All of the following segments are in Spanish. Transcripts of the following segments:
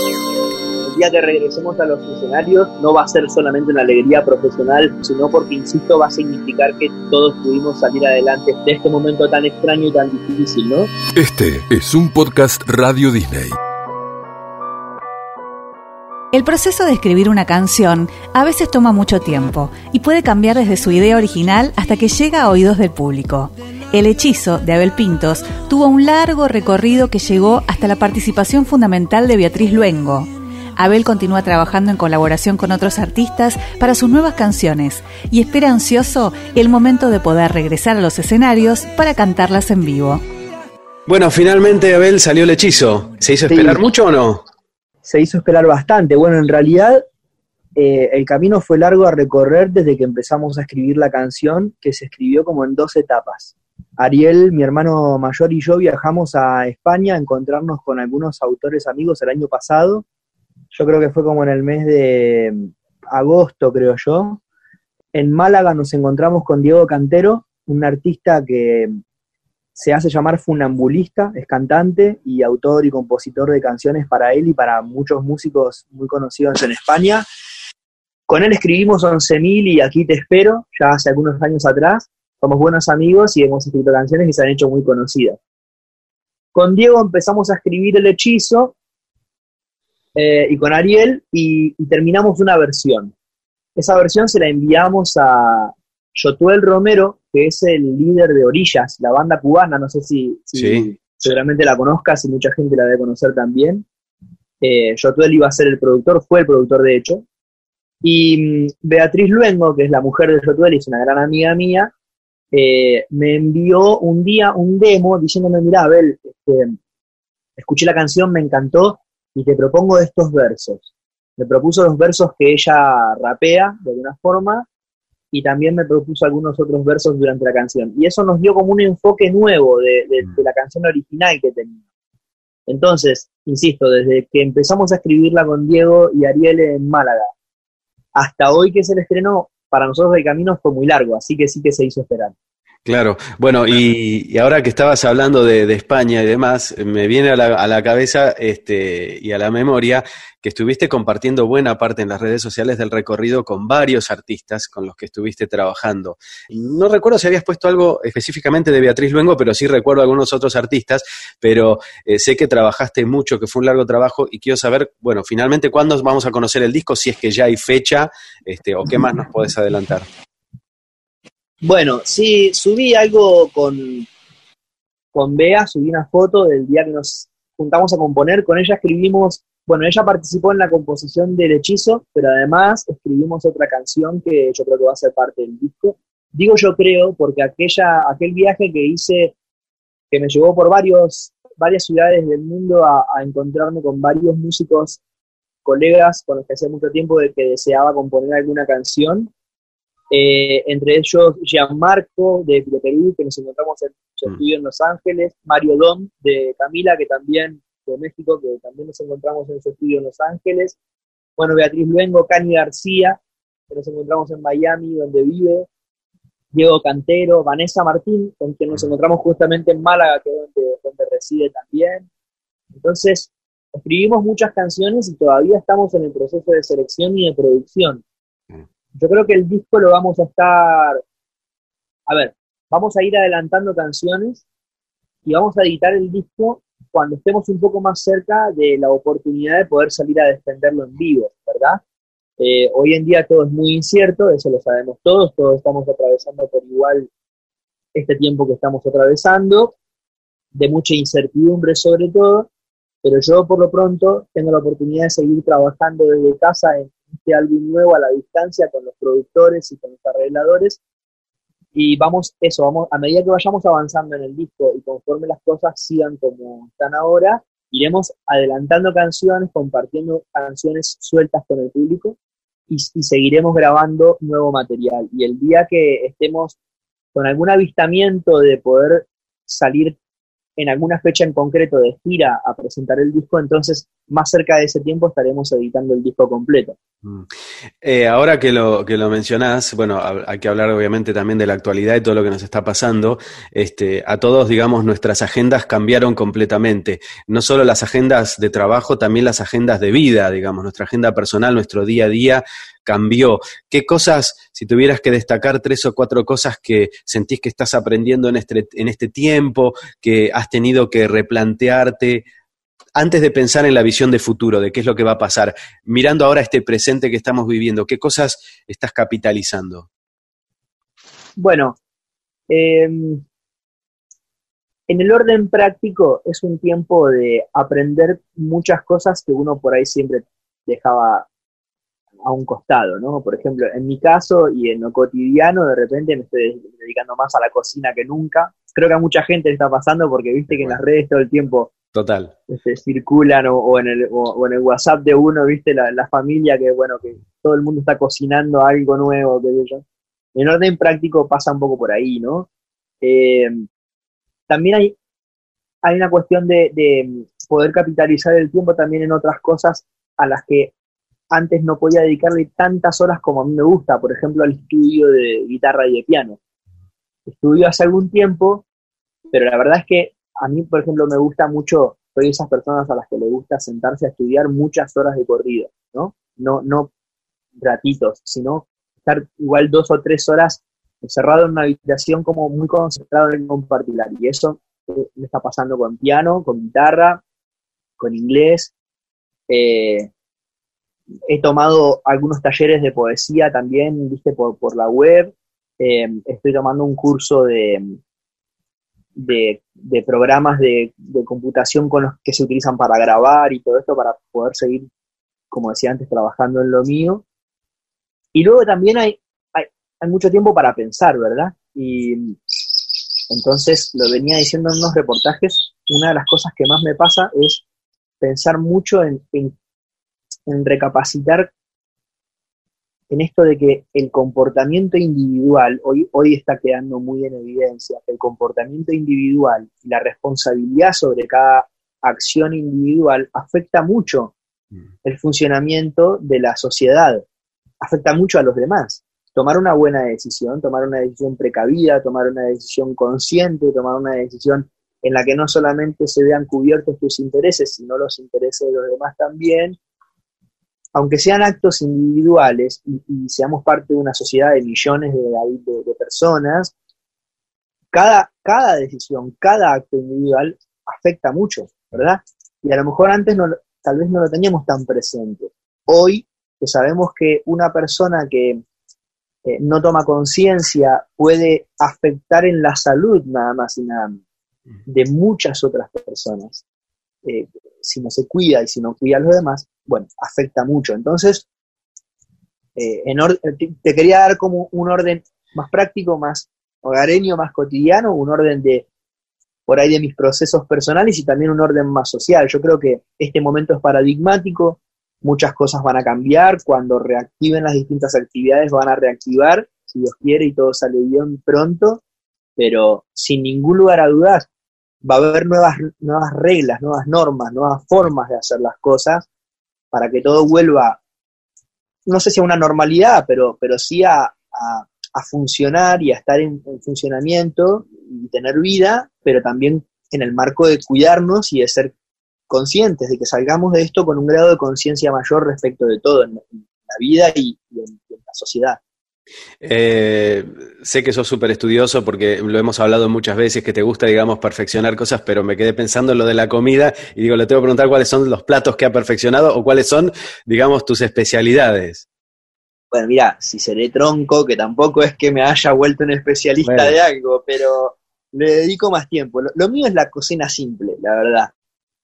El día que regresemos a los escenarios no va a ser solamente una alegría profesional, sino porque, insisto, va a significar que todos pudimos salir adelante de este momento tan extraño y tan difícil, ¿no? Este es un podcast Radio Disney. El proceso de escribir una canción a veces toma mucho tiempo y puede cambiar desde su idea original hasta que llega a oídos del público. El hechizo de Abel Pintos tuvo un largo recorrido que llegó hasta la participación fundamental de Beatriz Luengo. Abel continúa trabajando en colaboración con otros artistas para sus nuevas canciones y espera ansioso el momento de poder regresar a los escenarios para cantarlas en vivo. Bueno, finalmente Abel salió el hechizo. ¿Se hizo esperar Sí. mucho o no? Se hizo esperar bastante. Bueno, en realidad eh, el camino fue largo a recorrer desde que empezamos a escribir la canción, que se escribió como en dos etapas. Ariel, mi hermano mayor y yo viajamos a España a encontrarnos con algunos autores amigos el año pasado. Yo creo que fue como en el mes de mm, agosto, creo yo. En Málaga nos encontramos con Diego Cantero, un artista que se hace llamar funambulista, es cantante y autor y compositor de canciones para él y para muchos músicos muy conocidos en España. Con él escribimos 11.000 y Aquí te espero, ya hace algunos años atrás. Somos buenos amigos y hemos escrito canciones que se han hecho muy conocidas. Con Diego empezamos a escribir El Hechizo eh, y con Ariel y, y terminamos una versión. Esa versión se la enviamos a Yotuel Romero, que es el líder de Orillas, la banda cubana, no sé si, si Sí. seguramente la conozcas y mucha gente la debe conocer también. Eh, Yotuel iba a ser el productor, fue el productor de hecho. Y mm, Beatriz Luengo, que es la mujer de Yotuel y es una gran amiga mía, eh, me envió un día un demo diciéndome, mira, Abel, este, escuché la canción, me encantó y te propongo estos versos. Me propuso los versos que ella rapea de alguna forma y también me propuso algunos otros versos durante la canción. Y eso nos dio como un enfoque nuevo de, de- de la canción original que tenía. Entonces, insisto, desde que empezamos a escribirla con Diego y Ariel en Málaga hasta hoy que se le estrenó, para nosotros el camino fue muy largo, así que sí que se hizo esperar. Claro, bueno, y, ahora que estabas hablando de, España y demás, me viene a la, a la cabeza este, y a la memoria que estuviste compartiendo buena parte en las redes sociales del recorrido con varios artistas con los que estuviste trabajando. No recuerdo si habías puesto algo específicamente de Beatriz Luengo, pero sí recuerdo algunos otros artistas, pero eh, sé que trabajaste mucho, que fue un largo trabajo y quiero saber, bueno, finalmente, ¿cuándo vamos a conocer el disco? Si es que ya hay fecha, este, o qué más nos puedes adelantar. Bueno, sí, subí algo con, con Bea, subí una foto del día que nos juntamos a componer. Con ella escribimos, bueno, ella participó en la composición del hechizo, pero además escribimos otra canción que yo creo que va a ser parte del disco. Digo yo creo porque aquella, aquel viaje que hice, que me llevó por varios, varias ciudades del mundo a, a encontrarme con varios músicos, colegas con los que hacía mucho tiempo de que deseaba componer alguna canción, eh, entre ellos Gianmarco de, de Perú, que nos encontramos en su Mm. estudio en Los Ángeles, Mario Dom de Camila, que también, de México, que también nos encontramos en su estudio en Los Ángeles, bueno, Beatriz Luengo, Cani García, que nos encontramos en Miami, donde vive, Diego Cantero, Vanessa Martín, con quien nos encontramos justamente en Málaga, que es donde, donde reside también. Entonces, escribimos muchas canciones y todavía estamos en el proceso de selección y de producción. Yo creo que el disco lo vamos a estar, a ver, vamos a ir adelantando canciones y vamos a editar el disco cuando estemos un poco más cerca de la oportunidad de poder salir a defenderlo en vivo, ¿verdad? Eh, hoy en día todo es muy incierto, eso lo sabemos todos, todos estamos atravesando por igual este tiempo que estamos atravesando, de mucha incertidumbre sobre todo, pero yo por lo pronto tengo la oportunidad de seguir trabajando desde casa en este álbum nuevo a la distancia con los productores y con los arregladores y vamos, eso, vamos, a medida que vayamos avanzando en el disco y conforme las cosas sigan como están ahora, iremos adelantando canciones, compartiendo canciones sueltas con el público y, y seguiremos grabando nuevo material. Y el día que estemos con algún avistamiento de poder salir en alguna fecha en concreto de gira a presentar el disco, entonces más cerca de ese tiempo estaremos editando el disco completo. Mm. Eh, ahora que lo, que lo mencionás, bueno, hay que hablar obviamente también de la actualidad y todo lo que nos está pasando. Este, a todos, digamos, nuestras agendas cambiaron completamente. No solo las agendas de trabajo, también las agendas de vida, digamos, nuestra agenda personal, nuestro día a día cambió. ¿Qué cosas, si tuvieras que destacar tres o cuatro cosas que sentís que estás aprendiendo en este, en este tiempo, que has tenido que replantearte? Antes de pensar en la visión de futuro, de qué es lo que va a pasar, mirando ahora este presente que estamos viviendo, ¿qué cosas estás capitalizando? Bueno, em, en el orden práctico es un tiempo de aprender muchas cosas que uno por ahí siempre dejaba a un costado, ¿no? Por ejemplo, en mi caso y en lo cotidiano, de repente me estoy dedicando más a la cocina que nunca. Creo que a mucha gente le está pasando porque viste que en las redes todo el tiempo Total. Este, circulan o, en el, WhatsApp de uno, viste, la, familia que, bueno, que todo el mundo está cocinando algo nuevo, qué sé yo. En orden práctico pasa un poco por ahí, ¿no? Eh, también hay, hay una cuestión de, de, poder capitalizar el tiempo también en otras cosas a las que antes no podía dedicarle tantas horas como a mí me gusta, por ejemplo, al estudio de guitarra y de piano. Estudio hace algún tiempo, pero la verdad es que a mí, por ejemplo, me gusta mucho, soy esas personas a las que le gusta sentarse a estudiar muchas horas de corrido, ¿no? No, no ratitos, sino estar igual dos o tres horas encerrado en una habitación como muy concentrado en particular. Y eso eh, me está pasando con piano, con guitarra, con inglés. Eh, he tomado algunos talleres de poesía también, viste, por, por la web. Eh, estoy tomando un curso de, de, programas de, computación con los que se utilizan para grabar y todo esto para poder seguir, como decía antes, trabajando en lo mío. Y luego también hay, hay, mucho tiempo para pensar, ¿verdad? Y entonces, lo venía diciendo en unos reportajes, una de las cosas que más me pasa es pensar mucho en, en recapacitar en esto de que el comportamiento individual, hoy, hoy está quedando muy en evidencia, que el comportamiento individual y la responsabilidad sobre cada acción individual afecta mucho mm. el funcionamiento de la sociedad, afecta mucho a los demás. Tomar una buena decisión, tomar una decisión precavida, tomar una decisión consciente, tomar una decisión en la que no solamente se vean cubiertos tus intereses, sino los intereses de los demás también, aunque sean actos individuales y, seamos parte de una sociedad de millones de, personas, cada, cada decisión, cada acto individual afecta mucho, ¿verdad? Y a lo mejor antes no, tal vez no lo teníamos tan presente. Hoy, sabemos que una persona que eh, no toma conciencia puede afectar en la salud nada más y nada menos de muchas otras personas. Eh, si no se cuida y si no cuida a los demás, bueno, afecta mucho. Entonces, eh, te quería dar como un orden más práctico, más hogareño, más cotidiano, un orden de por ahí de mis procesos personales y también un orden más social. Yo creo que este momento es paradigmático, muchas cosas van a cambiar, cuando reactiven las distintas actividades van a reactivar, si Dios quiere y todo sale bien pronto, pero sin ningún lugar a dudas va a haber nuevas, nuevas reglas, nuevas normas, nuevas formas de hacer las cosas para que todo vuelva, no sé si a una normalidad, pero, pero sí a, a, funcionar y a estar en, funcionamiento y tener vida, pero también en el marco de cuidarnos y de ser conscientes, de que salgamos de esto con un grado de conciencia mayor respecto de todo en, la vida y, en la sociedad. Eh, sé que sos súper estudioso porque lo hemos hablado muchas veces, que te gusta, digamos, perfeccionar cosas, pero me quedé pensando en lo de la comida y digo, le tengo que preguntar cuáles son los platos que ha perfeccionado o cuáles son, digamos, tus especialidades. Bueno, mira, si seré tronco, que tampoco es que me haya vuelto un especialista de algo, pero le dedico más tiempo. Lo, mío es la cocina simple, la verdad.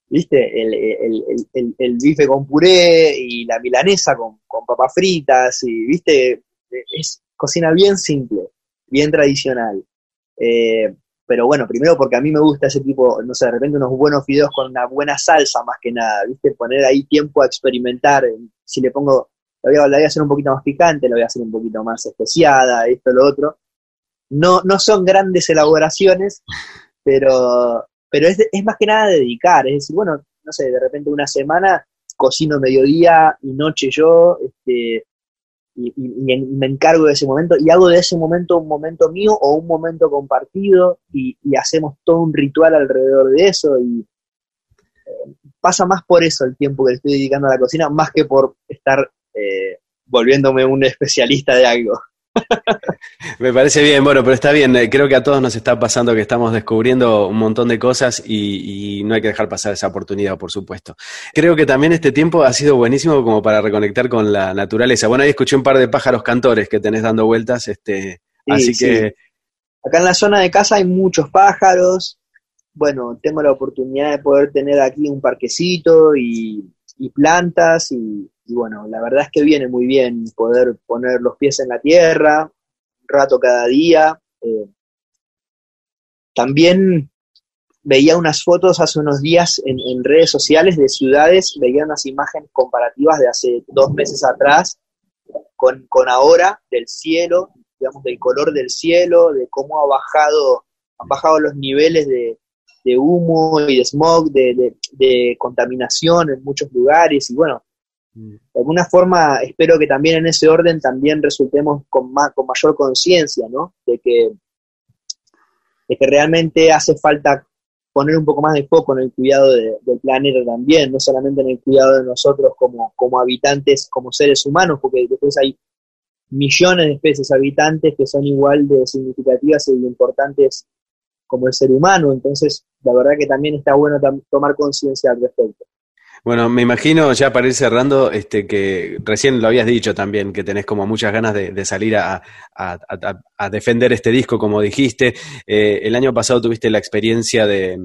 ¿Viste? El, el, bife con puré y la milanesa con, con papas fritas y, ¿viste? Es cocina bien simple, bien tradicional. Eh, pero bueno, primero porque a mí me gusta ese tipo, no sé, de repente unos buenos fideos con una buena salsa más que nada, ¿viste? Poner ahí tiempo a experimentar. Si le pongo, lo voy, a, voy a hacer un poquito más picante, lo voy a hacer un poquito más especiada, esto, lo otro. No, no son grandes elaboraciones, pero, pero es, es más que nada dedicar, es decir, bueno, no sé, de repente una semana cocino mediodía y noche yo, este, y, me encargo de ese momento y hago de ese momento un momento mío o un momento compartido y, hacemos todo un ritual alrededor de eso y eh, pasa más por eso el tiempo que le estoy dedicando a la cocina, más que por estar eh, volviéndome un especialista de algo. Me parece bien, bueno, pero está bien, eh, creo que a todos nos está pasando que estamos descubriendo un montón de cosas y, no hay que dejar pasar esa oportunidad, por supuesto. Creo que también este tiempo ha sido buenísimo como para reconectar con la naturaleza. Bueno, ahí escuché un par de pájaros cantores que tenés dando vueltas, este, así que... Acá en la zona de casa hay muchos pájaros, bueno, tengo la oportunidad de poder tener aquí un parquecito y, plantas y, y bueno, la verdad es que viene muy bien poder poner los pies en la tierra, rato cada día. Eh, también veía unas fotos hace unos días en, redes sociales de ciudades, veía unas imágenes comparativas de hace dos meses atrás con, ahora, del cielo, digamos, del color del cielo, de cómo ha bajado, han bajado los niveles de, humo y de smog, de, de, contaminación en muchos lugares, y bueno, de alguna forma espero que también en ese orden también resultemos con, con mayor conciencia, ¿no? De que, de que realmente hace falta poner un poco más de foco en el cuidado del planeta también, no solamente en el cuidado de nosotros como, como habitantes, como seres humanos, porque después hay millones de especies habitantes que son igual de significativas e importantes como el ser humano, entonces la verdad que también está bueno tomar conciencia al respecto. Bueno, me imagino ya para ir cerrando, este, que recién lo habías dicho también, que tenés como muchas ganas de, salir a, defender este disco, como dijiste. Eh, el año pasado tuviste la experiencia de,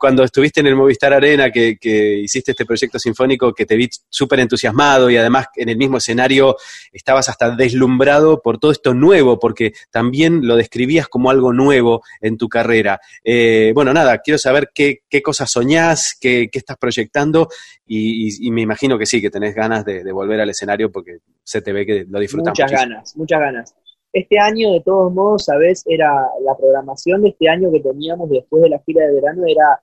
cuando estuviste en el Movistar Arena, que, hiciste este proyecto sinfónico, que te vi súper entusiasmado y además en el mismo escenario estabas hasta deslumbrado por todo esto nuevo, porque también lo describías como algo nuevo en tu carrera. Eh, bueno, nada, quiero saber qué, cosas soñás, qué, estás proyectando y, me imagino que sí, que tenés ganas de, volver al escenario porque se te ve que lo disfrutas Muchas ganas, muchas ganas. Este año, de todos modos, sabes, era la programación de este año que teníamos después de la gira de verano, era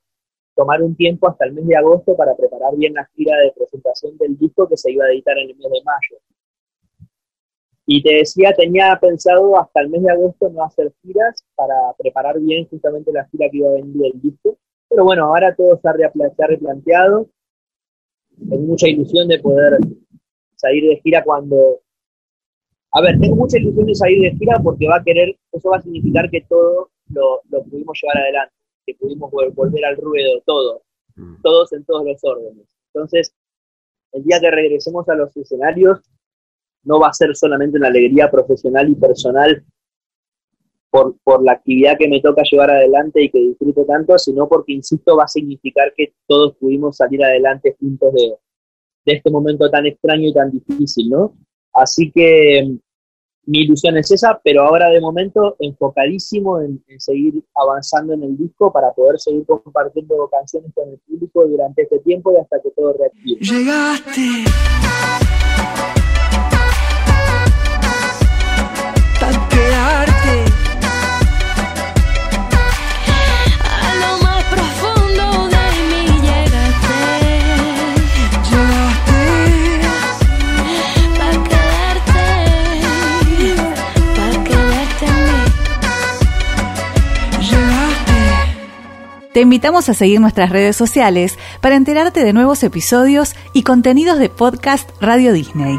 tomar un tiempo hasta el mes de agosto para preparar bien la gira de presentación del disco que se iba a editar en el mes de mayo. Y te decía, tenía pensado hasta el mes de agosto no hacer giras para preparar bien justamente la gira que iba a venir el disco. Pero bueno, ahora todo se ha, replanteado. Tengo mucha ilusión de poder salir de gira cuando... A ver, tengo mucha ilusión de salir de gira porque va a querer, eso va a significar que todo lo, lo pudimos llevar adelante que pudimos volver al ruedo, todo, mm. todos en todos los órdenes. Entonces, el día que regresemos a los escenarios, no va a ser solamente una alegría profesional y personal por, por la actividad que me toca llevar adelante y que disfruto tanto, sino porque, insisto, va a significar que todos pudimos salir adelante juntos de, de este momento tan extraño y tan difícil, ¿no? Así que mi ilusión es esa, pero ahora de momento enfocadísimo en, seguir avanzando en el disco para poder seguir compartiendo canciones con el público durante este tiempo y hasta que todo reactive. Llegaste. Te invitamos a seguir nuestras redes sociales para enterarte de nuevos episodios y contenidos de podcast Radio Disney.